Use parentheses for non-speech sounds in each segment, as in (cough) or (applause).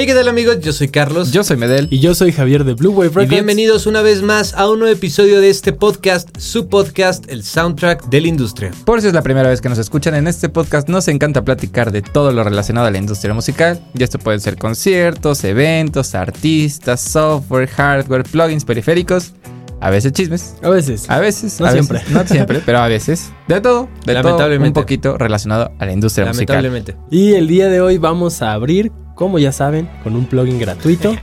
Hey, ¿qué tal amigos? Yo soy Carlos. Yo soy Medel. Y yo soy Javier de Blue Wave y Records. bienvenidos una vez más a un nuevo episodio de este podcast, su podcast, el soundtrack de la industria. Por si es la primera vez que nos escuchan en este podcast, nos encanta platicar de todo lo relacionado a la industria musical. Y esto puede ser conciertos, eventos, artistas, software, hardware, plugins, periféricos. A veces chismes. A veces. A veces. No a siempre. veces, no siempre, pero a veces. De todo. De todo. Lamentablemente. Un poquito relacionado a la industria musical. Lamentablemente. Y el día de hoy vamos a abrir, como ya saben, con un plugin gratuito.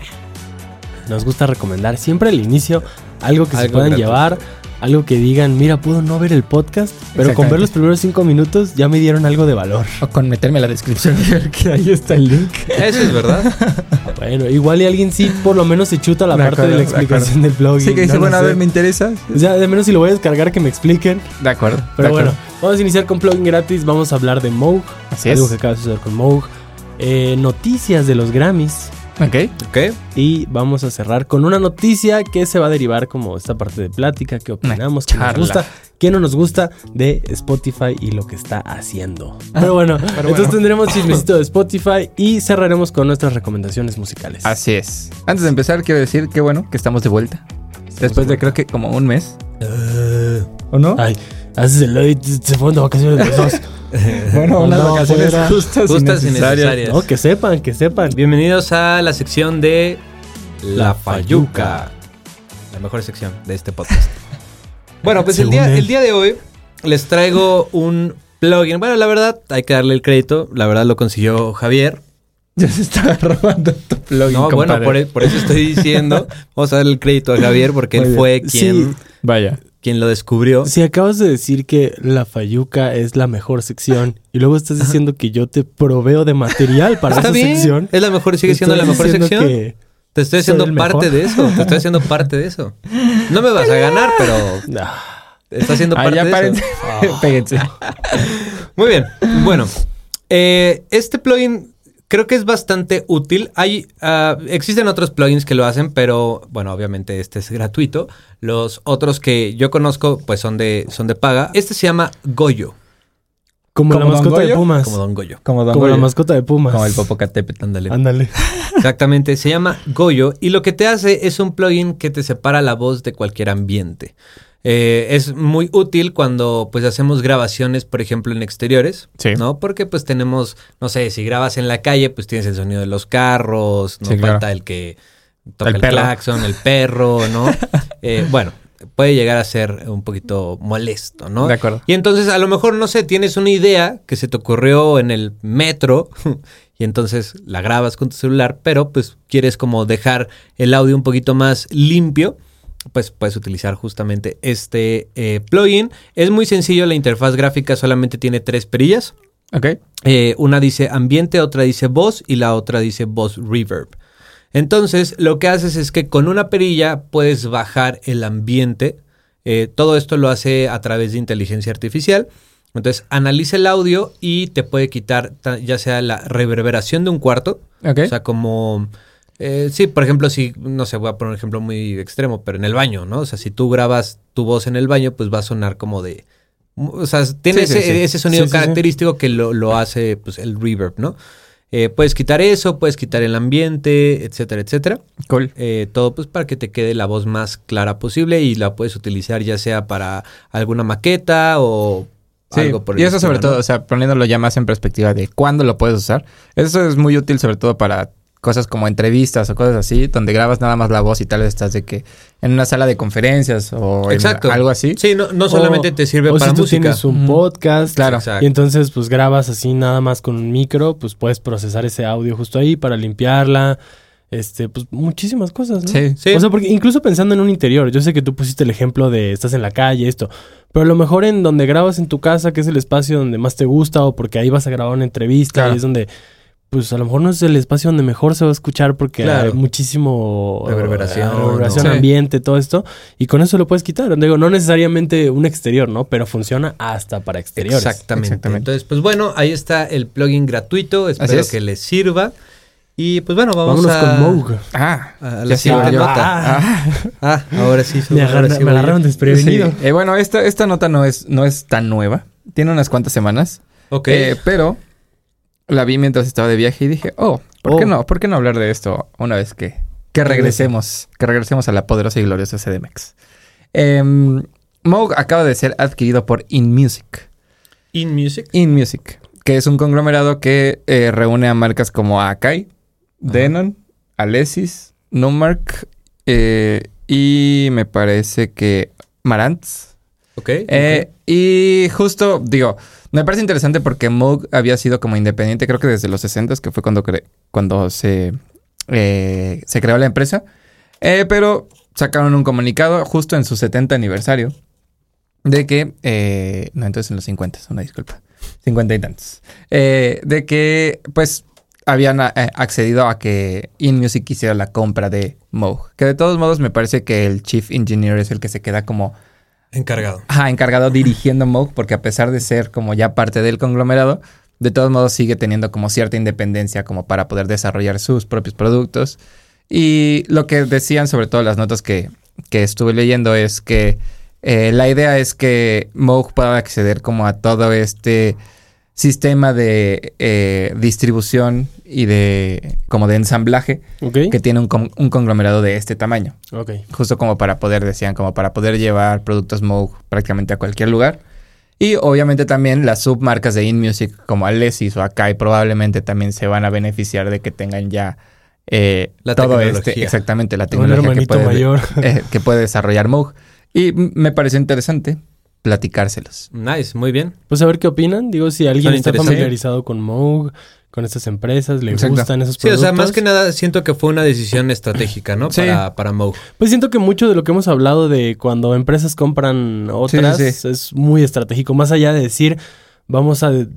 (laughs) Nos gusta recomendar siempre al inicio algo que se puedan gratuito. llevar, algo que digan, mira, puedo no ver el podcast, pero con ver los primeros cinco minutos ya me dieron algo de valor. O con meterme a la descripción y ver que ahí está el link. Eso es verdad. (laughs) Bueno, igual y alguien sí por lo menos se chuta la De parte de acuerdo, la de explicación del plugin. Sí, que dice, no bueno, a ver, me interesa. O sea, de menos si lo voy a descargar que me expliquen. De acuerdo. Pero de bueno, acuerdo. vamos a iniciar con plugin gratis. Vamos a hablar de Moog. Así algo es. que acaba de suceder con Moog. Eh, noticias de los Grammys. Ok. ¿Ok? Y vamos a cerrar con una noticia que se va a derivar como esta parte de plática, qué opinamos, qué nos gusta, qué no nos gusta de Spotify y lo que está haciendo. Pero bueno, entonces bueno. tendremos chismecito de Spotify y cerraremos con nuestras recomendaciones musicales. Así es. Antes de empezar, quiero decir que bueno, que estamos de vuelta. Después de creo que como un mes. ¿O no? Ay, haces el edit, se fueron de vacaciones los dos. (laughs) (laughs) bueno, unas no, vacaciones fuera. justas, Justas y y necesarias. necesarias. No, que sepan, que sepan. Bienvenidos a la sección de La La Fayuca. La mejor sección de este podcast. (laughs) Bueno, pues el día, el día de hoy les traigo un plugin. Bueno, la verdad, hay que darle el crédito. La verdad lo consiguió Javier. (laughs) Ya se está robando tu plugin, No, bueno, por, e- por eso estoy diciendo. Vamos a darle el crédito a Javier porque él fue quien, Sí. Vaya. Quien lo descubrió. Si acabas de decir que la Fayuca es la mejor sección (laughs) y luego estás diciendo que yo te proveo de material para Está esa bien. sección. Es la mejor, sigue siendo la mejor sección. que- Te estoy haciendo parte mejor. de eso. Te estoy haciendo parte de eso. No me vas a ganar, pero (laughs) Ah, está haciendo Ah, parte de párense. eso. (laughs) Péguense. Muy bien. Bueno, eh, este plugin creo que es bastante útil. Hay, ah, existen otros plugins que lo hacen, pero bueno, obviamente este es gratuito. Los otros que yo conozco, pues son de, son de paga. Este se llama Goyo, como la ¿Como Don mascota de Goyo? Pumas. como Don Goyo. Como Don Como la Goyo. mascota de Pumas. Como el Popocatépetl. Ándale. Ándale. Exactamente, se llama Goyo y lo que te hace es un plugin que te separa la voz de cualquier ambiente. Eh, es muy útil cuando pues hacemos grabaciones, por ejemplo, en exteriores, Sí. ¿no? Porque pues tenemos, no sé, si grabas en la calle, pues tienes el sonido de los carros, no Sí, claro. falta el que toca El el, claxon, el perro, ¿no? (laughs) Eh, bueno, puede llegar a ser un poquito molesto, ¿no? De acuerdo. Y entonces a lo mejor, no sé, tienes una idea que se te ocurrió en el metro (laughs) y entonces la grabas con tu celular, pero pues quieres como dejar el audio un poquito más limpio, pues puedes utilizar justamente este eh, plugin. Es muy sencillo, la interfaz gráfica solamente tiene tres perillas. Ok. Eh, una dice ambiente, otra dice voz y la otra dice voz reverb. Entonces, lo que haces es que con una perilla puedes bajar el ambiente. Eh, todo esto lo hace a través de inteligencia artificial. Entonces, analiza el audio y te puede quitar ta- ya sea la reverberación de un cuarto, Ok. o sea, como... eh, sí, por ejemplo, si, no sé, voy a poner un ejemplo muy extremo, pero en el baño, ¿no? O sea, si tú grabas tu voz en el baño, pues va a sonar como de... O sea, tiene Sí, ese, sí. ese sonido característico que lo, lo hace pues, el reverb, ¿no? Eh, puedes quitar eso, puedes quitar el ambiente, etcétera, etcétera. cool. Eh, todo pues para que te quede la voz más clara posible y la puedes utilizar ya sea para alguna maqueta o Sí, algo por el y eso sobre todo, o sea, poniéndolo ya más en perspectiva de cuándo lo puedes usar. Eso es muy útil sobre todo para cosas como entrevistas o cosas así, donde grabas nada más la voz y tal vez estás de que en una sala de conferencias o en algo así. Sí, no, no solamente te sirve o para si tú música. tienes un podcast. Claro. Exacto. Y entonces pues grabas así nada más con un micro, pues puedes procesar ese audio justo ahí para limpiarla. Este, pues muchísimas cosas, ¿no? Sí. Sí. O sea, porque incluso pensando en un interior, yo sé que tú pusiste el ejemplo de estás en la calle, esto, pero a lo mejor en donde grabas en tu casa, que es el espacio donde más te gusta, o porque ahí vas a grabar una entrevista, Claro. y es donde, pues a lo mejor no es el espacio donde mejor se va a escuchar porque Claro. hay muchísimo Reverberación, eh, reverberación ¿no? Ambiente, todo esto, y con eso lo puedes quitar. Digo, no necesariamente un exterior, ¿no? Pero funciona hasta para exteriores. Exactamente. Exactamente. Entonces, pues bueno, ahí está el plugin gratuito. Espero es. que les sirva. Y pues bueno, vamos Vámonos a, con Moog. Ah, a la siguiente nota. Ah, Ah, ahora sí. me, ahora agarra- sí me agarraron desprevenido. Sí. Eh, bueno, esta, esta nota no es, no es tan nueva. Tiene unas cuantas semanas. Ok. Eh, pero la vi mientras estaba de viaje y dije, oh, ¿Por qué Oh. no? ¿Por qué no hablar de esto una vez que, que regresemos? Que regresemos a la poderosa y gloriosa CDMX. Em, Moog acaba de ser adquirido por InMusic. InMusic. InMusic, que es un conglomerado que eh, reúne a marcas como Akai, Denon, Alesis, Numark eh, y me parece que Marantz. Ok. Eh, Y justo, digo, me parece interesante porque Moog había sido como independiente, creo que desde los 60 que fue cuando, cuando se, eh, se creó la empresa. Eh, pero sacaron un comunicado justo en su 70 aniversario de que, eh, no, entonces en los 50, una disculpa, 50 y tantos, eh, de que pues habían accedido a que InMusic hiciera la compra de Moog. Que de todos modos me parece que el Chief Engineer es el que se queda como Encargado. Ajá, encargado dirigiendo Moog, porque a pesar de ser como ya parte del conglomerado, de todos modos sigue teniendo como cierta independencia como para poder desarrollar sus propios productos. Y lo que decían, sobre todo las notas que, que estuve leyendo, es que eh, la idea es que Moog pueda acceder como a todo este sistema de eh, distribución y de como de ensamblaje Ok. que tiene un, un conglomerado de este tamaño Ok. justo como para poder, decían, como para poder llevar productos Moog prácticamente a cualquier lugar. Y obviamente también las submarcas de InMusic como Alesis o Akai probablemente también se van a beneficiar de que tengan ya eh, La todo tecnología. este, exactamente la tecnología que puede, mayor. (laughs) eh, que puede desarrollar Moog. Y me pareció interesante platicárselos. Nice, muy bien. Pues a ver qué opinan. Digo, si alguien está familiarizado con Moog, con estas empresas, le Exacto. gustan esos Sí, o productos. sea, más que nada siento que fue una decisión estratégica, ¿no? Sí. Para, para Moog. Pues siento que mucho de lo que hemos hablado de cuando empresas compran otras Sí, sí, sí. es muy estratégico. Más allá de decir, vamos a de-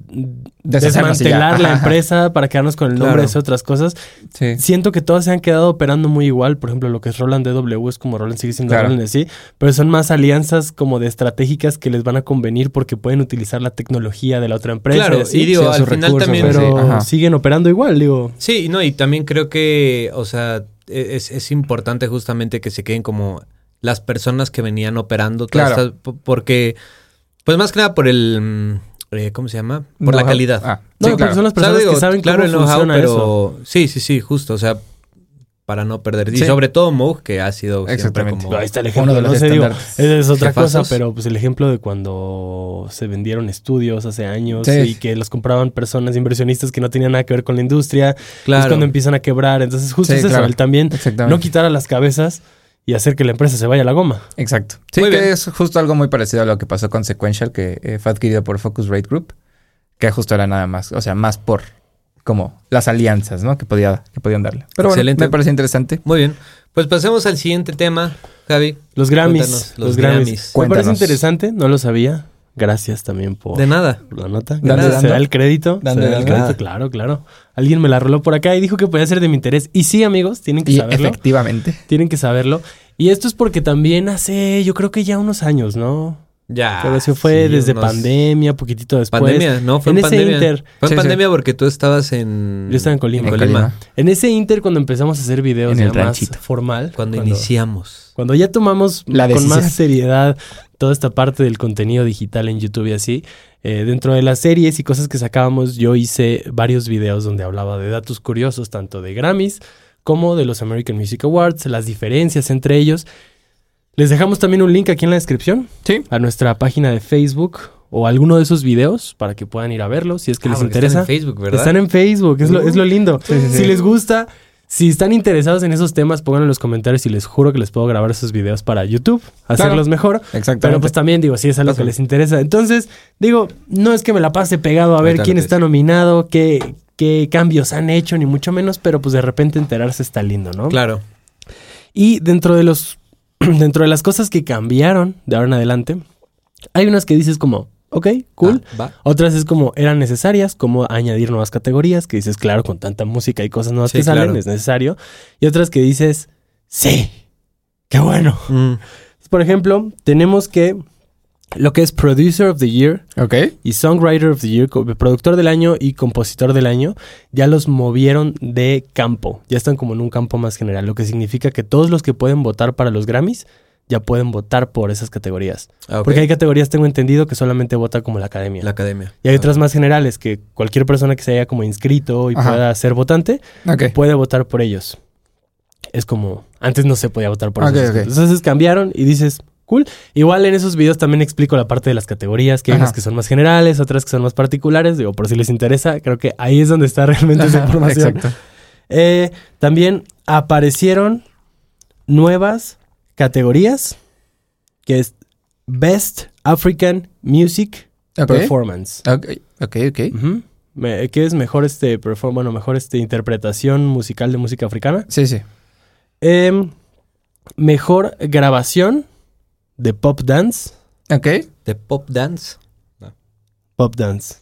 desmantelar la (laughs) empresa para quedarnos con el nombre Claro. de esas otras cosas. Sí. Siento que todas se han quedado operando muy igual. Por ejemplo, lo que es Roland DW es como Roland sigue siendo Claro. Roland sí, pero son más alianzas como de estratégicas que les van a convenir porque pueden utilizar la tecnología de la otra empresa. Claro, así. y digo, sí, al final recursos, también... Pero siguen operando igual, digo. Sí, no, y también creo que, o sea, e-, es, es importante justamente que se queden como las personas que venían operando todas Claro. estas- porque, pues más que nada por el, mm, eh, ¿cómo se llama? Por la calidad. Ah, No, sí, claro. son las O sea, personas digo, que saben claro, cómo el know-how, funciona pero eso. sí, sí, sí, justo, o sea, para no perder. Y Sí. sobre todo Moog, que ha sido siempre Exactamente. como... Ahí está el Uno ejemplo. de los no sé, digo, estandartes. esa es otra Jefazos. cosa, pero pues el ejemplo de cuando se vendieron estudios hace años Sí. y que los compraban personas inversionistas que no tenían nada que ver con la industria, es Claro. cuando empiezan a quebrar. Entonces, justo Sí, es eso, claro. el también Exactamente. no quitar a las cabezas y hacer que la empresa se vaya a la goma. Exacto. Sí, Muy que bien. es justo algo muy parecido a lo que pasó con Sequential, que eh, fue adquirido por Focusrite Group, que justo era nada más, o sea, más por como las alianzas, ¿no? Que, podía, que podían darle. Pero bueno, Excelente. me parece interesante. Muy bien. Pues pasemos al siguiente tema, Javi. Los Grammys. Los los Grammys. Grammys. Me parece interesante, no lo sabía. Gracias también por De nada. por la nota. Dando, Gracias. Se da el crédito. Dando, se da el crédito, claro, claro. Alguien me la roló por acá y dijo que podía ser de mi interés. Y sí, amigos, tienen que Y saberlo. efectivamente. Tienen que saberlo. Y esto es porque también hace, yo creo que ya unos años, ¿no? Ya. Pero se fue sí, desde unos- pandemia, poquitito después. Pandemia, no, fue En en, ese pandemia. inter. Fue en Sí, sí. pandemia porque tú estabas en... Yo estaba en Colima. En Colima. Colima. En ese inter, cuando empezamos a hacer videos En ya el más ranchito. formal. Cuando, iniciamos. Cuando ya tomamos La con más seriedad toda esta parte del contenido digital en YouTube y así, eh, dentro de las series y cosas que sacábamos, yo hice varios videos donde hablaba de datos curiosos, tanto de Grammys como de los American Music Awards, las diferencias entre ellos. Les dejamos también un link aquí en la descripción Sí. a nuestra página de Facebook o alguno de esos videos para que puedan ir a verlos si es que Ah, les interesa. Están en Facebook, ¿verdad? Están en Facebook, es, lo, es lo lindo. Sí, sí, sí. Si les gusta, si están interesados en esos temas, pónganlo en los comentarios y les juro que les puedo grabar esos videos para YouTube, hacerlos mejor. Exactamente. Pero pues también digo, si es algo que les interesa. Entonces, digo, no es que me la pase pegado a ver quién está nominado, qué, qué cambios han hecho, ni mucho menos, pero pues de repente enterarse está lindo, ¿no? Claro. Y dentro de los (clears throat) dentro de las cosas que cambiaron de ahora en adelante, hay unas que dices como, ok, cool. Ah. Otras es como eran necesarias, como añadir nuevas categorías, que dices, claro, con tanta música y cosas nuevas Sí, que salen, claro. es necesario. Y otras que dices, sí, qué bueno. Mm, Por ejemplo, tenemos que lo que es Producer of the Year Ok. y Songwriter of the Year, productor del año y compositor del año, ya los movieron de campo. Ya están como en un campo más general, lo que significa que todos los que pueden votar para los Grammys ya pueden votar por esas categorías. Ah. Porque hay categorías, tengo entendido, que solamente vota como la academia. La academia. Y hay otras más generales que cualquier persona que se haya como inscrito y Ajá. pueda ser votante puede votar por ellos. Es como, antes no se podía votar por Ok, esos. ok. Entonces cambiaron y dices, cool. Igual en esos videos también explico la parte de las categorías, que hay Ajá. unas que son más generales, otras que son más particulares. Digo, por si les interesa, creo que ahí es donde está (laughs) realmente esa Ajá, información. Exacto. Eh, también aparecieron nuevas categorías, que es Best African Music Ok. Performance. Ok, ok, ok. Ujú. Me- ¿Qué es mejor este perform bueno, mejor este interpretación musical de música africana? Sí, sí. Em, mejor grabación de pop dance. Ok. De pop dance. Pop dance.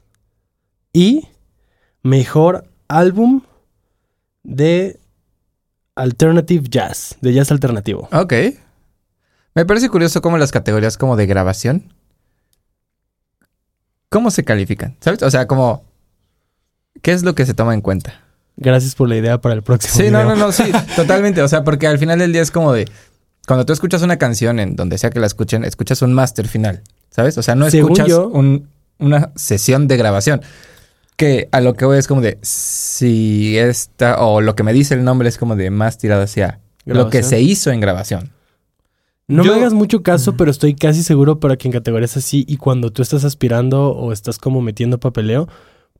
Y mejor álbum de alternative jazz, de jazz alternativo. Ok. Me parece curioso cómo las categorías como de grabación, ¿cómo se califican? ¿Sabes? O sea, como, ¿qué es lo que se toma en cuenta? Gracias por la idea para el próximo. Sí, no, video. no, no, sí, (laughs) totalmente. O sea, porque al final del día es como de, cuando tú escuchas una canción en donde sea que la escuchen, escuchas un máster final, ¿sabes? O sea, no Según escuchas yo- un- una sesión de grabación. Que a lo que voy es como de, si esta, o lo que me dice el nombre es como de más tirado hacia lo que se hizo en grabación. No Yo- me hagas mucho caso, pero estoy casi seguro para que en categorías así y cuando tú estás aspirando o estás como metiendo papeleo,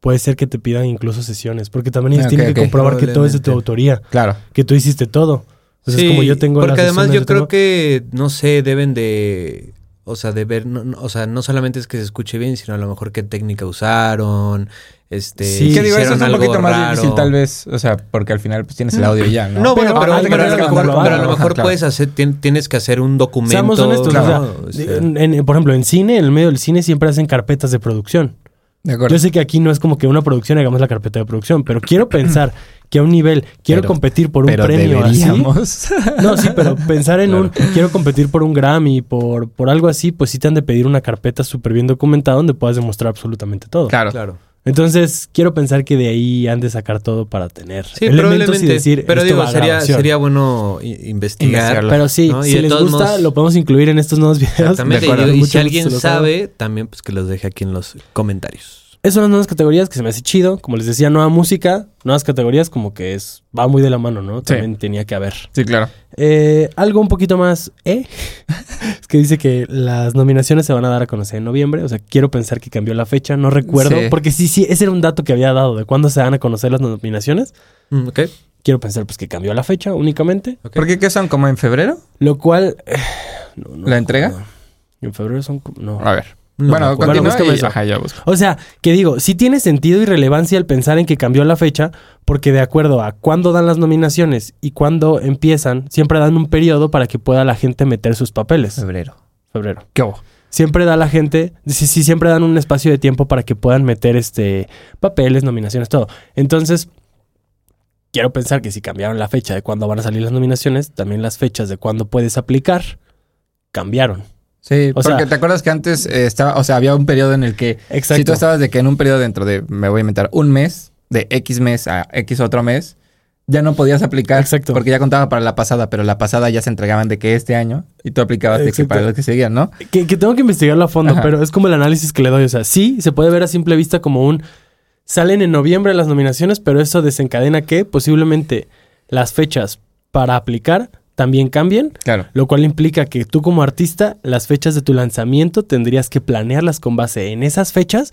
puede ser que te pidan incluso sesiones, porque también ellos tienen que comprobar que todo es de tu autoría, Claro. que tú hiciste todo. Entonces, Sí, como yo tengo Porque las además yo creo tengo- que, no sé, deben de. O sea, de ver. no- no- o sea, no solamente es que se escuche bien, sino a lo mejor qué técnica usaron. Este. Sí, si que digo, eso hicieron es un algo poquito más difícil tal vez, o sea, porque al final pues tienes el audio y ya, ¿no? No, bueno, Pero pero, hay pero a lo mejor, comprobarlo. pero a lo mejor Ajá, claro. puedes hacer, tien- tienes que hacer un documento. Seamos honestos, claro, o o sea, sea, en- en- por ejemplo, en cine, en el medio del cine siempre hacen carpetas de producción. De acuerdo. Yo sé que aquí no es como que una producción hagamos la carpeta de producción, pero quiero pensar (clears throat) que a un nivel quiero Pero- competir por un pero premio así. deberíamos. (laughs) No, sí, pero pensar en Claro. un quiero competir por un Grammy, por, por algo así, pues sí te han de pedir una carpeta súper bien documentada donde puedas demostrar absolutamente todo. claro. claro. Entonces, quiero pensar que de ahí han de sacar todo para tener Sí, elementos probablemente. y decir, pero esto digo, va a sería, sería bueno investigar. Investigarlo. Pero sí, ¿no? Y si de les gusta, modos- lo podemos incluir en estos nuevos videos. Exactamente. De Y, acuerdo. digo, y Mucho si alguien sabe, también pues que los deje aquí en los comentarios. Esas son las nuevas categorías que se me hace chido. Como les decía, nueva música, nuevas categorías, como que es va muy de la mano, ¿no? También tenía que haber. Sí, claro. Eh, algo un poquito más, ¿eh? (laughs) es que dice que las nominaciones se van a dar a conocer en noviembre. O sea, quiero pensar que cambió la fecha, no recuerdo. Sí. Porque sí, sí, ese era un dato que había dado de cuándo se van a conocer las nominaciones. Mm, ok. Quiero pensar pues que cambió la fecha únicamente. ok. ¿Por qué qué son? ¿Como en febrero? Lo cual... eh, (sighs) no, no ¿La entrega? En febrero son... como- No. A ver. No bueno, Bueno, búscame y- eso. Ajá, ya busco. O sea, que digo, sí tiene sentido y relevancia el pensar en que cambió la fecha, porque de acuerdo a cuándo dan las nominaciones y cuándo empiezan, siempre dan un periodo para que pueda la gente meter sus papeles. Febrero. Febrero. ¿Qué hubo? Siempre da la gente, sí, sí, siempre dan un espacio de tiempo para que puedan meter este papeles, nominaciones, todo. Entonces, quiero pensar que si cambiaron la fecha de cuándo van a salir las nominaciones, también las fechas de cuándo puedes aplicar cambiaron. Sí, O porque sea- te acuerdas que antes eh, estaba, o sea, había un periodo en el que Exacto. si tú estabas de que en un periodo dentro de, me voy a inventar, un mes, de X mes a X otro mes, ya no podías aplicar. Exacto. Porque ya contaba para la pasada, pero la pasada ya se entregaban de que este año y tú aplicabas de que para los que seguían, ¿no? Que, que tengo que investigarlo a fondo, Ajá. pero es como el análisis que le doy. O sea, sí, se puede ver a simple vista como un... Salen en noviembre las nominaciones, pero eso desencadena que posiblemente las fechas para aplicar también cambien, Claro. lo cual implica que tú como artista, las fechas de tu lanzamiento tendrías que planearlas con base en esas fechas.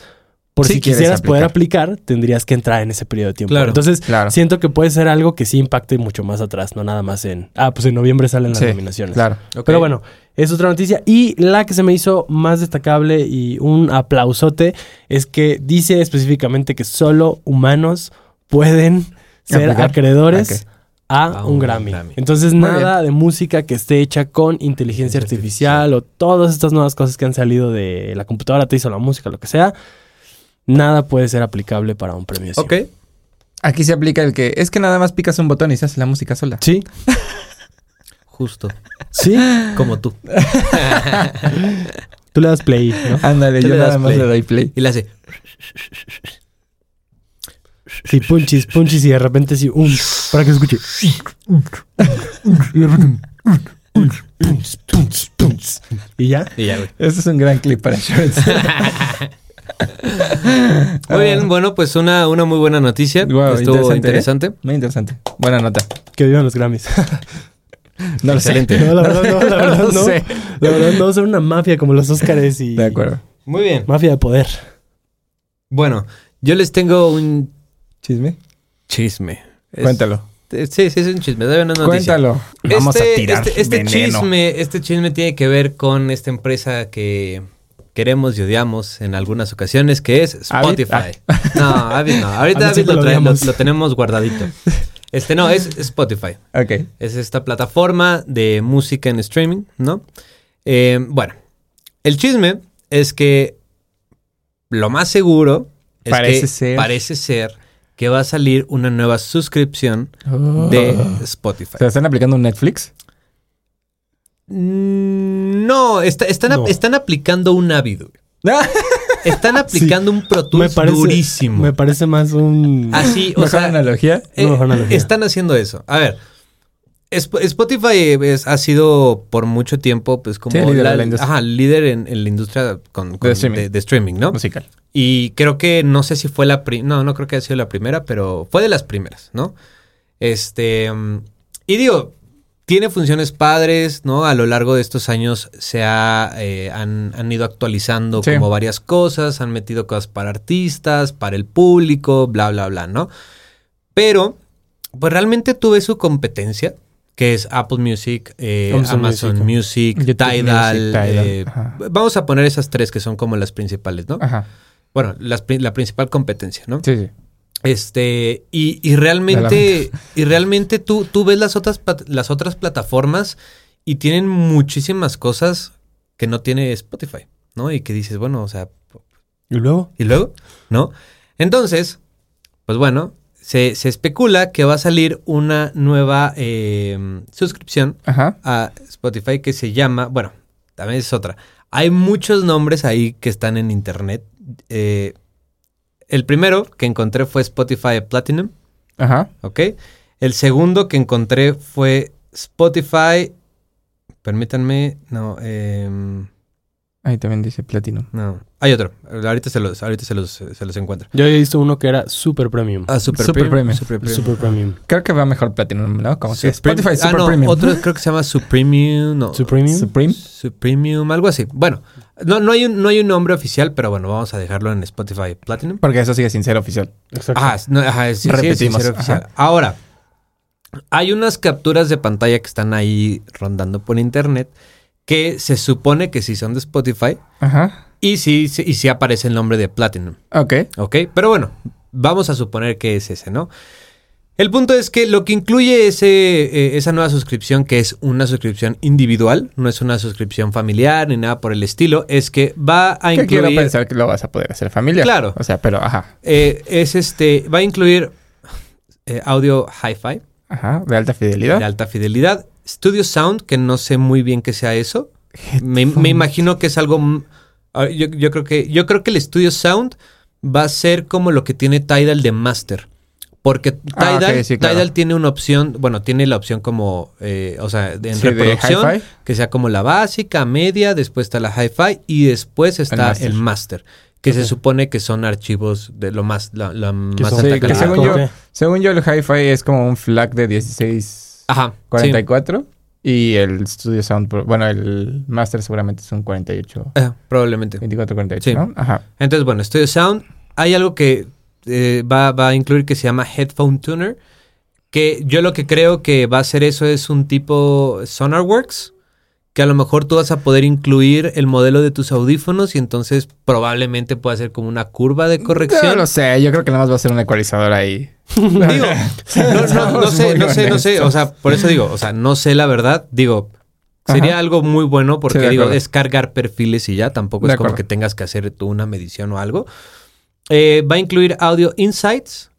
Por Si quisieras poder aplicar, tendrías que entrar en ese periodo de tiempo. Claro. Entonces, Claro. siento que puede ser algo que sí impacte mucho más atrás, no nada más en... Ah, pues en noviembre salen las Sí, nominaciones. Claro. Pero bueno, es otra noticia. Y la que se me hizo más destacable y un aplausote es que dice específicamente que solo humanos pueden ser Aplicar. acreedores. A, A un un Grammy. Grammy. Entonces, Muy nada de música que esté hecha con inteligencia artificial, o todas estas nuevas cosas que han salido de la computadora, te hizo la música, lo que sea. Nada puede ser aplicable para un premio así. Ok. Aquí se aplica el que es que nada más picas un botón y se hace la música sola. Sí, (laughs) Justo. sí. Como tú. (laughs) Tú le das play, ¿no? Ándale, yo le das nada más play. le doy play. Y le hace. (laughs) Sí, punchis, punchis y de repente sí, um, para que se escuche. Tunts, tunts, tunts. Y ya. Y ya, güey. Este es un gran clip para shorts. Muy bien, bueno, pues una, una muy buena noticia. Guau, Estuvo interesante, ¿eh? interesante. Muy interesante. Buena nota. Que vivan los Grammys. (laughs) No lo Excelente. sé. No, la verdad no, la (laughs) verdad no. sé. La verdad no, son una mafia como los Óscares y... De acuerdo. Muy bien. Mafia de poder. Bueno, yo les tengo un ¿Chisme? chisme. Es- Cuéntalo. eh, Sí, sí, es un chisme. Es noticia. Cuéntalo. Vamos a Este- tirar este, este veneno. chisme, este chisme tiene que ver con esta empresa que queremos y odiamos en algunas ocasiones, que es ¿Avid? Spotify. (laughs) No, Avid no. Ahorita Avid lo, lo trae- lo- odiamos. lo tenemos guardadito. (laughs) Este no, es Spotify. Ok. Es esta plataforma de música en streaming, ¿no? Eh, bueno, el chisme es que lo más seguro es Parece que ser. parece ser que va a salir una nueva suscripción de Spotify. Oh. ¿Se están aplicando un Netflix? Mm, No, está- están, No. están aplicando un güey. (laughs) Están aplicando un Pro Me Tools parece, durísimo. me parece más un... Así, o ¿Mejor sea, analogía? eh, mejor analogía. están haciendo eso. A ver, Spotify es- ha sido por mucho tiempo, pues, como Sí, líder de la industria. ajá, líder en, en la industria con- con- de, streaming. de streaming, ¿no? Musical. Y creo que, no sé si fue la primera, no, no creo que haya sido la primera, pero fue de las primeras, ¿no? Este, mm, y digo, tiene funciones padres, ¿no? A lo largo de estos años se ha, eh, han, han ido actualizando Sí. como varias cosas, han metido cosas para artistas, para el público, bla, bla, bla, ¿no? Pero, pues realmente tuve su competencia, que es Apple Music, eh, Amazon Amazon, Music, Tidal. Music, Tidal, eh, vamos a poner esas tres que son como las principales, ¿no? Ajá. Bueno, las la principal competencia, ¿no? Sí, sí. Este, y, y realmente, y realmente tú, tú ves las otras, las otras plataformas y tienen muchísimas cosas que no tiene Spotify, ¿no? Y que dices, bueno, o sea, ¿Y luego? ¿y luego? ¿No? Entonces, pues bueno, se, se especula que va a salir una nueva eh, suscripción Ajá. a Spotify que se llama, bueno, también es otra. Hay muchos nombres ahí que están en internet. Eh, el primero que encontré fue Spotify Platinum, Ajá. ¿ok? El segundo que encontré fue Spotify, permítanme, no, em, Ahí también dice Platinum. no, hay otro. Ahorita se los, ahorita se los, se los encuentro. Yo había visto uno que era Super Premium. Ah, Super, Super Premium. Super Premium. Super Premium. Creo que va mejor Platinum, ¿no? Como Supreme- Spotify ah, Super no, Premium. otro (laughs) creo que se llama Supremium, no. Supremium. Supreme. Supremium, algo así. Bueno, no, no, hay un, no hay un nombre oficial, pero bueno, vamos a dejarlo en Spotify Platinum. Porque eso sigue sin ser oficial. Exacto. Ajá, no, ajá, sí, sí, Repetimos, oficial. ajá. Ahora, hay unas capturas de pantalla que están ahí rondando por internet que se supone que sí son de Spotify Ajá. y sí, sí- y sí aparece el nombre de Platinum, Ok. ¿ok? Pero bueno, vamos a suponer que es ese, ¿no? El punto es que lo que incluye ese, eh, esa nueva suscripción, que es una suscripción individual, no es una suscripción familiar ni nada por el estilo, es que va a Que quiero incluir... pensar que lo vas a poder hacer familiar. Claro. O sea, pero ajá. eh, es este, va a incluir eh, audio hi-fi Ajá. De alta fidelidad. de alta fidelidad, Studio Sound, que no sé muy bien qué sea eso. Me, me imagino que es algo... mm, ah, Yo, yo creo que, yo creo que el Studio Sound va a ser como lo que tiene Tidal de Master. Porque Ah, Tidal, sí, claro. Tidal tiene una opción, bueno, tiene la opción como, eh, o sea, de, en Sí, reproducción, que sea como la básica, media, después está la hi-fi y después está master. el master, que se supone que son archivos de lo más, la, la más son- alta Sí, que calidad. según ¿Cómo yo, según yo el hi-fi es como un flag de 1644 Ajá, sí. y el Studio Sound, bueno, el Master seguramente son 48, Eh, probablemente. 24, 48, Sí. ¿no? Ajá. Entonces, bueno, Studio Sound, hay algo que eh, va, va a incluir que se llama Headphone Tuner, que yo lo que creo que va a hacer eso es un tipo SonarWorks, que a lo mejor tú vas a poder incluir el modelo de tus audífonos y entonces probablemente pueda ser como una curva de No corrección. lo sé, yo creo que nada más va a ser un ecualizador ahí. (laughs) Digo, no, no, no sé, no sé, no sé, o sea, por eso digo, o sea, no sé la verdad, digo, sería Ajá. algo muy bueno porque digo, es cargar perfiles y ya, tampoco De es como acuerdo. que tengas que hacer tú una medición o algo. Eh, va a incluir Audio Insights,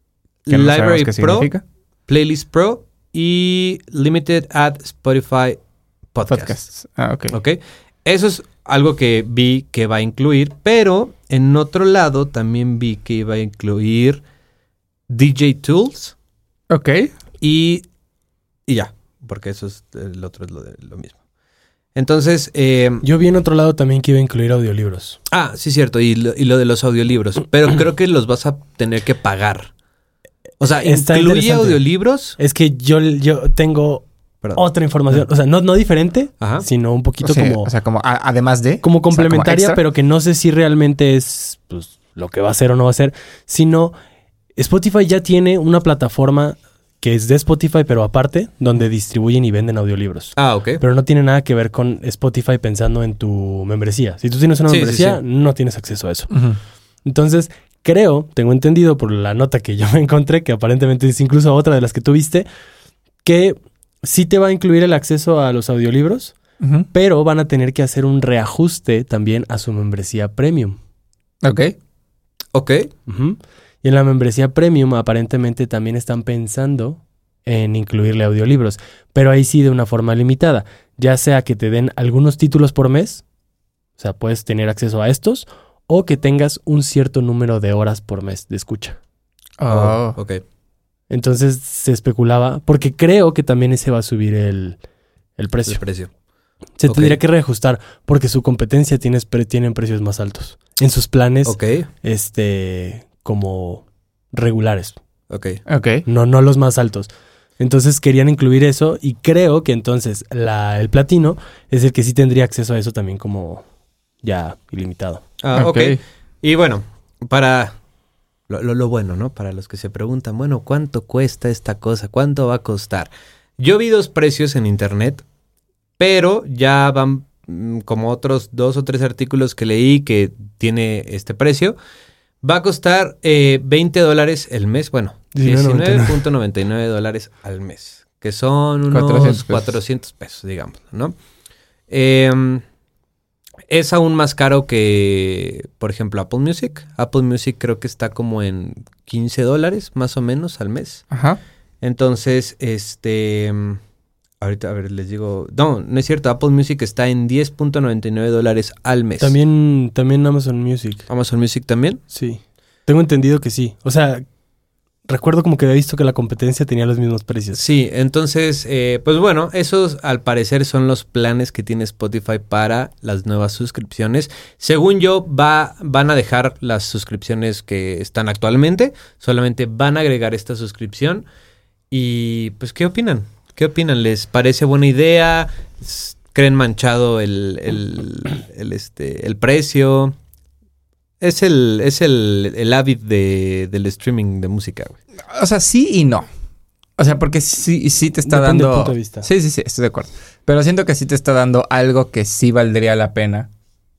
no Library Pro, significa. Playlist Pro y Limited at Spotify Podcast. Podcasts. Ah, ok. ¿Ok? Eso es algo que vi que va a incluir, pero en otro lado también vi que iba a incluir DJ Tools. Ok. Y, y ya, porque eso es el otro es lo, de- lo mismo. Entonces, eh, Yo vi en otro lado también que iba a incluir audiolibros. ah, sí, cierto, y lo, y lo de los audiolibros, pero creo que los vas a tener que pagar. O sea, Está ¿incluye audiolibros? Es que yo, yo tengo Perdón. otra información. O sea, no, no diferente, Ajá. sino un poquito O sea, como, o sea, como a- además de. como o sea, como complementaria, pero que no sé si realmente es pues, lo que va a ser o no va a ser. Sino Spotify ya tiene una plataforma que es de Spotify, pero aparte, donde distribuyen y venden audiolibros. Ah, ok. Pero no tiene nada que ver con Spotify pensando en tu membresía. Si tú tienes una Sí, sí, membresía, sí. no tienes acceso a eso. Entonces, creo, tengo entendido por la nota que yo (laughs) me encontré, que aparentemente es incluso otra de las que tú viste, que sí te va a incluir el acceso a los audiolibros, pero van a tener que hacer un reajuste también a su membresía premium. Ok. Ok. Y en la membresía premium aparentemente también están pensando en incluirle audiolibros, pero ahí sí de una forma limitada, ya sea que te den algunos títulos por mes, o sea, puedes tener acceso a estos, o que tengas un cierto número de horas por mes de escucha. Oh. ok. Entonces se especulaba, porque creo que también ese va a subir el, el precio. El precio. Se tendría que reajustar, porque su competencia tiene, tienen precios más altos. En sus planes, Ok. este, como regulares. Ok. Ok. no, no los más altos. Entonces querían incluir eso y creo que entonces la, el platino es el que sí tendría acceso a eso también como ya ilimitado. Ah, ok. Ok. Y bueno, para lo, lo- lo bueno, ¿no? Para los que se preguntan, bueno, ¿cuánto cuesta esta cosa? ¿Cuánto va a costar? Yo vi dos precios en internet, pero ya van mm, como otros dos o tres artículos que leí que tiene este precio. Va a costar eh, 20 dólares el mes, bueno, 19.99. 19.99 dólares al mes, que son unos 400 pesos. 400 pesos, digamos, ¿no? Em, es aún más caro que, por ejemplo, Apple Music. Apple Music creo que está como en 15 dólares más o menos al mes. Ajá. Entonces, este... Ahorita, a ver, les digo... No, no es cierto. Apple Music está en 10.99 dólares al mes. También, también Amazon Music. Amazon Music también. Sí. Tengo entendido que sí. O sea, recuerdo como que había visto que la competencia tenía los mismos precios. Sí, entonces, eh, pues bueno, esos al parecer son los planes que tiene Spotify para las nuevas suscripciones. Según yo, va, van a dejar las suscripciones que están actualmente, solamente van a agregar esta suscripción. Y pues, ¿qué opinan? ¿Qué opinan? ¿Les parece buena idea? ¿Creen manchado el, el, el, este, el precio? Es el, es el, el hábit de, del streaming de música, güey. O sea, sí y no. O sea, porque sí, sí te está Depende del dando. punto de vista. Sí, sí, sí, estoy de acuerdo. Pero siento que sí te está dando algo que sí valdría la pena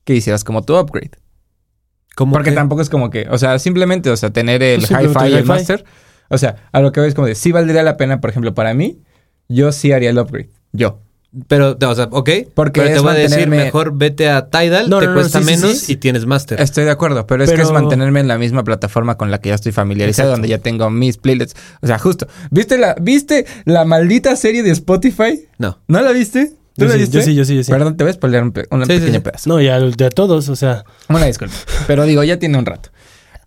que hicieras como tu upgrade. ¿Cómo Porque que? tampoco es como que, o sea, simplemente, o sea, tener el Pues hi-fi y el master. O sea, a lo que voy es como de, sí valdría la pena, por ejemplo, para mí, yo sí haría el upgrade. Yo. Pero, o sea, ok. Porque pero te voy a decir, mejor vete a Tidal, No, te no, no, cuesta sí, sí, menos sí. y tienes Master. Estoy de acuerdo, pero es que es mantenerme en la misma plataforma con la que ya estoy familiarizado, Exacto. donde ya tengo mis playlists. O sea, justo. ¿Viste la, ¿viste la maldita serie de Spotify? No. ¿No la viste? ¿Tú Yo la sí, viste? yo sí, yo sí, yo sí. Perdón, te voy a spoilear un, pe- un Sí, sí, pequeño sí. pedazo. No, ya a todos, o sea. Una disculpa. Pero digo, ya tiene un rato.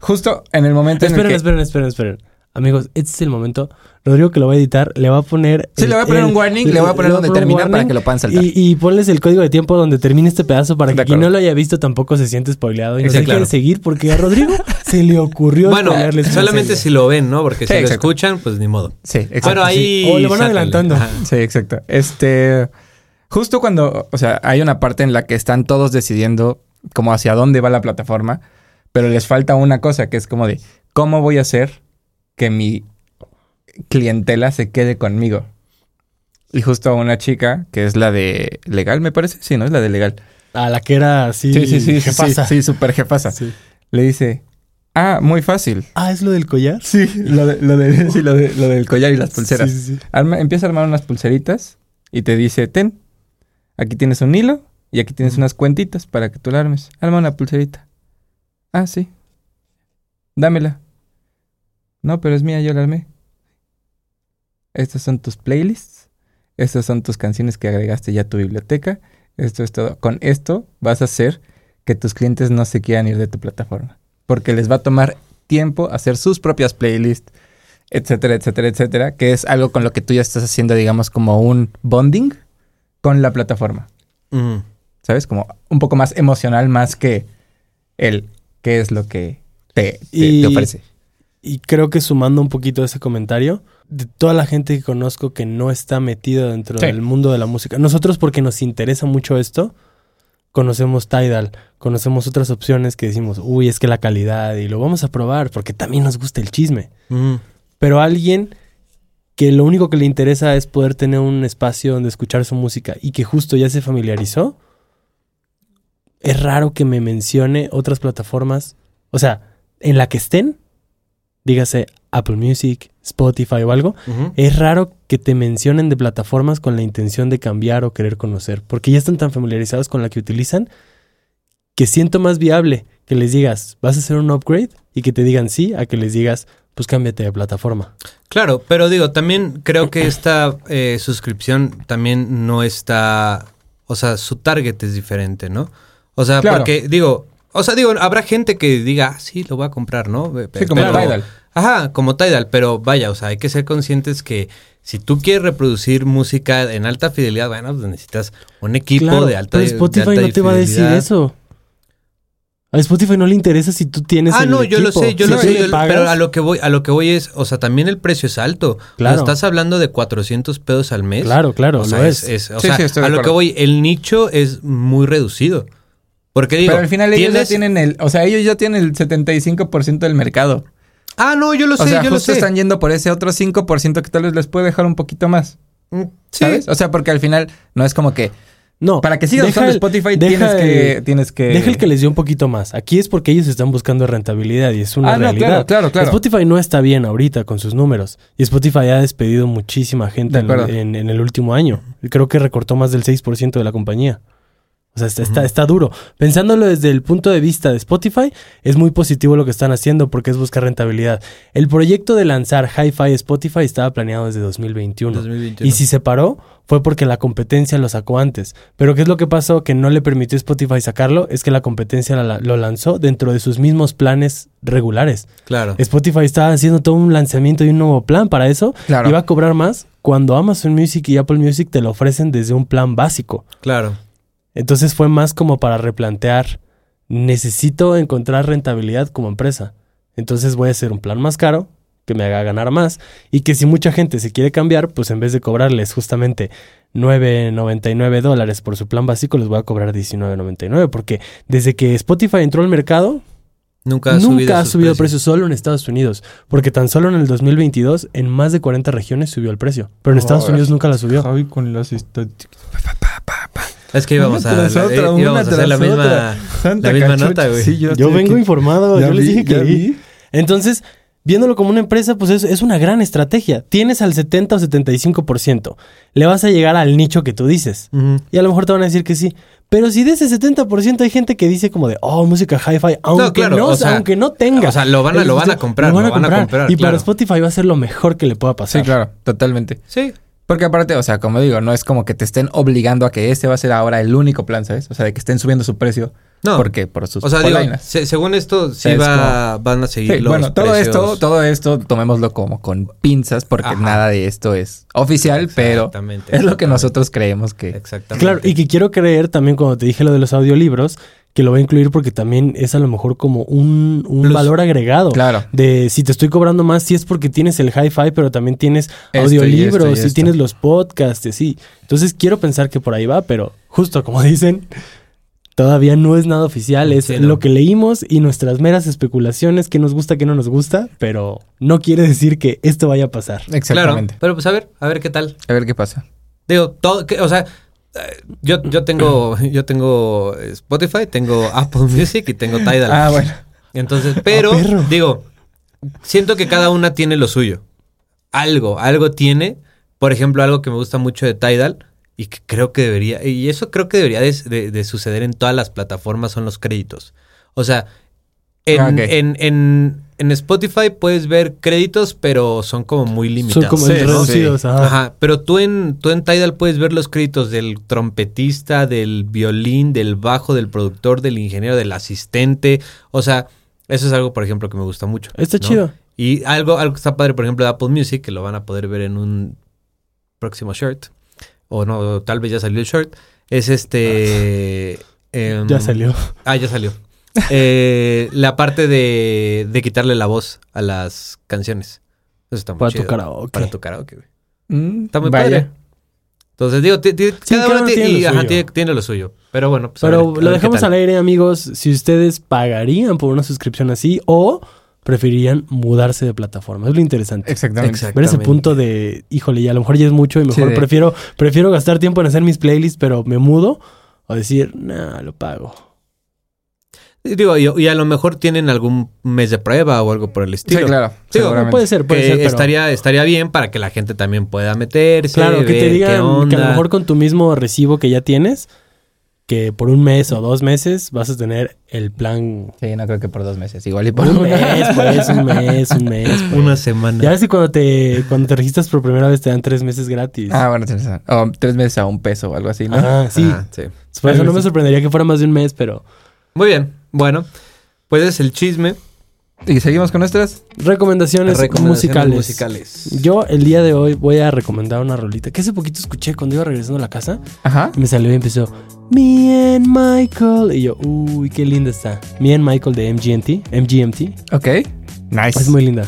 Justo en el momento en el Esperen, que... esperen, esperen, esperen. Amigos, este es el momento. Rodrigo que lo va a editar, le va a poner. Sí, le voy a poner un warning, le voy a poner donde un termina para que lo puedan saltar. Y, y ponles el código de tiempo donde termine este pedazo para que quien no lo haya visto tampoco se siente spoileado y no se seguir porque a Rodrigo (laughs) se le ocurrió Bueno, solamente si lo ven, ¿no? Porque Sí, si lo escuchan, pues ni modo. Sí, exacto. Pero ahí. O le van adelantando. Ajá. Sí, exacto. Este. Justo cuando. O sea, hay una parte en la que están todos decidiendo como hacia dónde va la plataforma. Pero les falta una cosa que es como de cómo voy a hacer que mi clientela se quede conmigo. Y justo una chica, que es la de legal, me parece. Sí, ¿no? Es la de legal. A la que era así. Sí, sí, sí. jefasa. Sí, sí, súper jefasa. Sí. Le dice, ah, muy fácil. Ah, ¿es lo del collar? Sí, lo, de- lo, de- (laughs) sí, lo, de- lo del collar y las pulseras. Sí, sí. Arma- empieza a armar unas pulseritas y te dice, ten, aquí tienes un hilo y aquí tienes unas cuentitas para que tú la armes. Arma una pulserita. Ah, sí. Dámela. No, pero es mía, yo la armé. Estas son tus playlists. Estas son tus canciones que agregaste ya a tu biblioteca. Esto es todo. Con esto vas a hacer que tus clientes no se quieran ir de tu plataforma. Porque les va a tomar tiempo hacer sus propias playlists, etcétera, etcétera, etcétera, que es algo con lo que tú ya estás haciendo, digamos, como un bonding con la plataforma. ¿Sabes? Como un poco más emocional más que el qué es lo que te, te- Y- te ofrece. Y creo que sumando un poquito a ese comentario, de toda la gente que conozco que no está metida dentro Sí. del mundo de la música, nosotros porque nos interesa mucho esto, conocemos Tidal, conocemos otras opciones que decimos, uy, es que la calidad y lo vamos a probar porque también nos gusta el chisme. Ujú. Pero alguien que lo único que le interesa es poder tener un espacio donde escuchar su música y que justo ya se familiarizó, es raro que me mencione otras plataformas, o sea, en la que estén, dígase Apple Music, Spotify o algo, es raro que te mencionen de plataformas con la intención de cambiar o querer conocer, porque ya están tan familiarizados con la que utilizan que siento más viable que les digas, vas a hacer un upgrade y que te digan sí, a que les digas, pues cámbiate de plataforma. Claro, pero digo, también creo que esta eh, suscripción también no está, o sea, su target es diferente, ¿no? O sea, Claro. porque digo, o sea, digo, habrá gente que diga, ah, sí, lo voy a comprar, ¿no? Sí, como Pero- Tidal. Ajá, como Tidal, pero vaya, o sea, hay que ser conscientes que si tú quieres reproducir música en alta fidelidad, bueno, pues necesitas un equipo Claro, de alta pero Spotify de alta no te va a decir fidelidad. eso. A Spotify no le interesa si tú tienes Ah, el no, yo lo sé, yo Si lo sé, le yo lo- pagas- pero a lo que voy, a lo que voy es, o sea, también el precio es alto. Claro. Estás hablando de 400 pesos al mes. Claro, claro, o lo sea, es. o Sí, sea, sí, estoy de a lo que voy, el nicho es muy reducido. Porque digo, Pero al final ellos tienes- ya tienen el, o sea, ellos ya tienen el 75% del mercado. Ah, no, yo lo sé, o sea, yo lo justo sé. están yendo por ese otro 5% que tal vez les puede dejar un poquito más, Mm, Sí. ¿sabes? O sea, porque al final no es como que No. para que sigas deja usando el- Spotify deja tienes que el- tienes que Deja el que les dio un poquito más. Aquí es porque ellos están buscando rentabilidad y es una Ah, no, realidad. claro, claro, claro. Spotify no está bien ahorita con sus números. Y Spotify ha despedido muchísima gente De en, acuerdo. en- en el último año. Creo que recortó más del 6% de la compañía. O sea, está, está, está duro. Pensándolo desde el punto de vista de Spotify, es muy positivo lo que están haciendo porque es buscar rentabilidad. El proyecto de lanzar Hi-Fi Spotify estaba planeado desde 2021. 2021. Y si se paró, fue porque la competencia lo sacó antes. Pero ¿qué es lo que pasó que no le permitió Spotify sacarlo? Es que la competencia la- lo lanzó dentro de sus mismos planes regulares. Claro. Spotify estaba haciendo todo un lanzamiento y un nuevo plan para eso. Claro. Iba a cobrar más cuando Amazon Music y Apple Music te lo ofrecen desde un plan básico. Claro. Entonces fue más como para replantear, necesito encontrar rentabilidad como empresa. Entonces voy a hacer un plan más caro, que me haga ganar más, y que si mucha gente se quiere cambiar, pues en vez de cobrarles justamente 9.99 dólares por su plan básico, les voy a cobrar 19.99, porque desde que Spotify entró al mercado, Nunca ha subido, nunca ha subido el precios. precio solo en Estados Unidos, porque tan solo en el 2022 en más de 40 regiones subió el precio, pero en Estados Ahora. Unidos nunca la subió. Javi con las estadísticas. Es que íbamos a, tras otra, eh, una íbamos a hacer la misma, otra. Santa la misma cachucha. nota, güey. Sí, yo Yo vengo aquí. informado, Ya yo les vi, dije que vi. Entonces, viéndolo como una empresa, pues es, es una gran estrategia. Tienes al 70 o 75%. Le vas a llegar al nicho que tú dices. Y a lo mejor te van a decir que sí. Pero si de ese 70% hay gente que dice como de, oh, música hi-fi, aunque no, claro, o sea, aunque no tenga. o sea, lo van a- lo van a comprar, Lo van a lo van a comprar. comprar, y para. Spotify va a ser lo mejor que le pueda pasar. Sí, claro, totalmente. Sí. Porque aparte, o sea, como digo, no es como que te estén obligando a que este va a ser ahora el único plan, ¿sabes? O sea, de que estén subiendo su precio. No. Porque por sus O sea, digo, polainas. se- según esto, sí Es va, van a seguir Sí, los bueno, todo precios. esto, todo esto tomémoslo como con pinzas porque Ajá. nada de esto es oficial, pero es lo que nosotros creemos que Exactamente. Claro, y que quiero creer también cuando te dije lo de los audiolibros, que lo voy a incluir porque también es a lo mejor como un, un valor agregado. Claro. De si te estoy cobrando más, sí es porque tienes el hi-fi, pero también tienes Esto y audiolibros, esto y tienes los podcasts, y sí. Entonces quiero pensar que por ahí va, pero justo como (laughs) dicen, todavía no es nada oficial, es Sí, no. lo que leímos y nuestras meras especulaciones, que nos gusta, que no nos gusta, pero no quiere decir que esto vaya a pasar. Claro, Exactamente. pero pues a ver, a ver qué tal. A ver qué pasa. Digo, todo, que- o sea, yo, yo tengo, (clears throat) yo tengo Spotify, tengo Apple Music y tengo Tidal. Ah, bueno. Entonces, pero, Ah, perro. digo, siento que cada una tiene lo suyo. Algo, algo tiene. Por ejemplo, algo que me gusta mucho de Tidal y que creo que debería, y eso creo que debería de, de- de suceder en todas las plataformas, son los créditos. O sea, en, Ah, en, en, en Spotify puedes ver créditos, pero son como muy limitados. Son como Sí, reducidos. sí. ajá. Ajá, pero tú en, tú en Tidal puedes ver los créditos del trompetista, del violín, del bajo, del productor, del ingeniero, del asistente. O sea, eso es algo, por ejemplo, que me gusta mucho. Está ¿no? chido. Y algo, algo que está padre, por ejemplo, de Apple Music, que lo van a poder ver en un próximo shirt. o no, tal vez ya salió el short, es este... em, Ya salió. Ah, ya salió. (laughs) Eh, la parte de, de quitarle la voz a las canciones. Eso está muy Para chido. tu karaoke. Para tu karaoke, güey. Mm, Está muy vaya. padre. Entonces, digo, Sí, cada uno uno ti- tiene y, lo ajá, suyo. tiene, tiene lo suyo. Pero bueno, pues a Pero ver- a lo dejamos al aire, amigos. Si ustedes pagarían por una suscripción así o preferirían mudarse de plataforma. Es lo interesante. Exactamente. Ver ese punto de, híjole, ya a lo mejor ya es mucho y mejor Sí, prefiero, prefiero gastar tiempo en hacer mis playlists, pero me mudo o decir, nah, lo pago. Y Digo, y, y a lo mejor tienen algún mes de prueba o algo por el Sí, estilo. claro. Digo. Puede ser, puede que ser, pero estaría, estaría bien para que la gente también pueda meterse. claro, que te ver digan que a lo mejor con tu mismo recibo que ya tienes, que por un mes o dos meses vas a tener el plan. Sí, no creo que por dos meses. Igual y por Un un mes. pues, un mes, un mes. (laughs) pues. Una semana. Ya ves que cuando te, cuando te registras por primera vez te dan tres meses gratis. Ah, bueno, tienes razón. O tres meses a un peso o algo así, ¿no? Sí. Ajá, sí. Por eso no me sorprendería que fuera más de un mes, pero Muy bien. Bueno, pues es el chisme. Y seguimos con nuestras. recomendaciones, Recomendaciones musicales. musicales. Yo el día de hoy voy a recomendar una rolita que hace poquito escuché cuando iba regresando a la casa. Ajá. Me salió y empezó Me and Michael. Y yo, uy, qué linda está. Me and Michael de MGMT. MGMT. Ok. Nice. Es muy linda.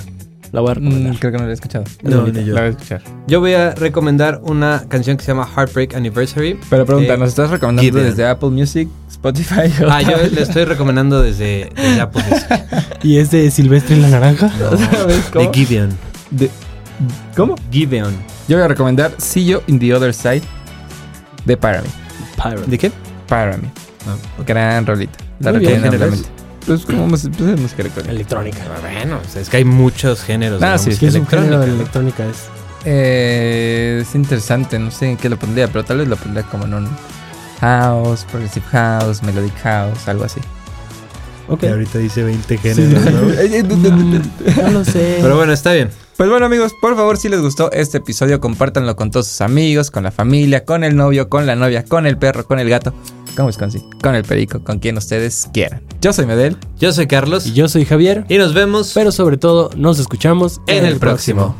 La voy a Mm, recomendar. creo que no lo he escuchado. Es bonita. La voy a escuchar. Yo voy a recomendar una canción que se llama Heartbreak Anniversary. Pero pregunta, Eh, ¿nos estás recomendando desde Apple Music, Spotify? o Ah, yo le estoy recomendando desde, desde Apple. (laughs) Y es de Silvestre y la Naranja. ¿Sabes (laughs) De? Gideon. De- ¿Cómo? Gideon. Yo voy a recomendar See You in the Other Side de Pyramid. Pirate. ¿De qué? Pyramid. Ah, Gran rolita. La recomiendo ¿Género es? Pues como pues, es música electrónica. Electrónica. Bueno, o sea, es que hay muchos géneros. Ah, sí, ¿Qué subgénero de ¿no? electrónica es? Eh, es interesante, no sé en qué lo pondría, pero tal vez lo pondría como en un house, progressive house, melodic house, algo así. Ok. ahorita dice 20 Sí. géneros. (laughs) ¿no? No lo sé. Pero bueno, está bien. Pues bueno amigos, por favor si les gustó este episodio compártanlo con todos sus amigos, con la familia, con el novio, con la novia, con el perro, con el gato, con Wisconsin, con el perico, con quien ustedes quieran. Yo soy Medel. Yo soy Carlos Y yo soy Javier. y nos vemos Pero sobre todo, nos escuchamos en el próximo.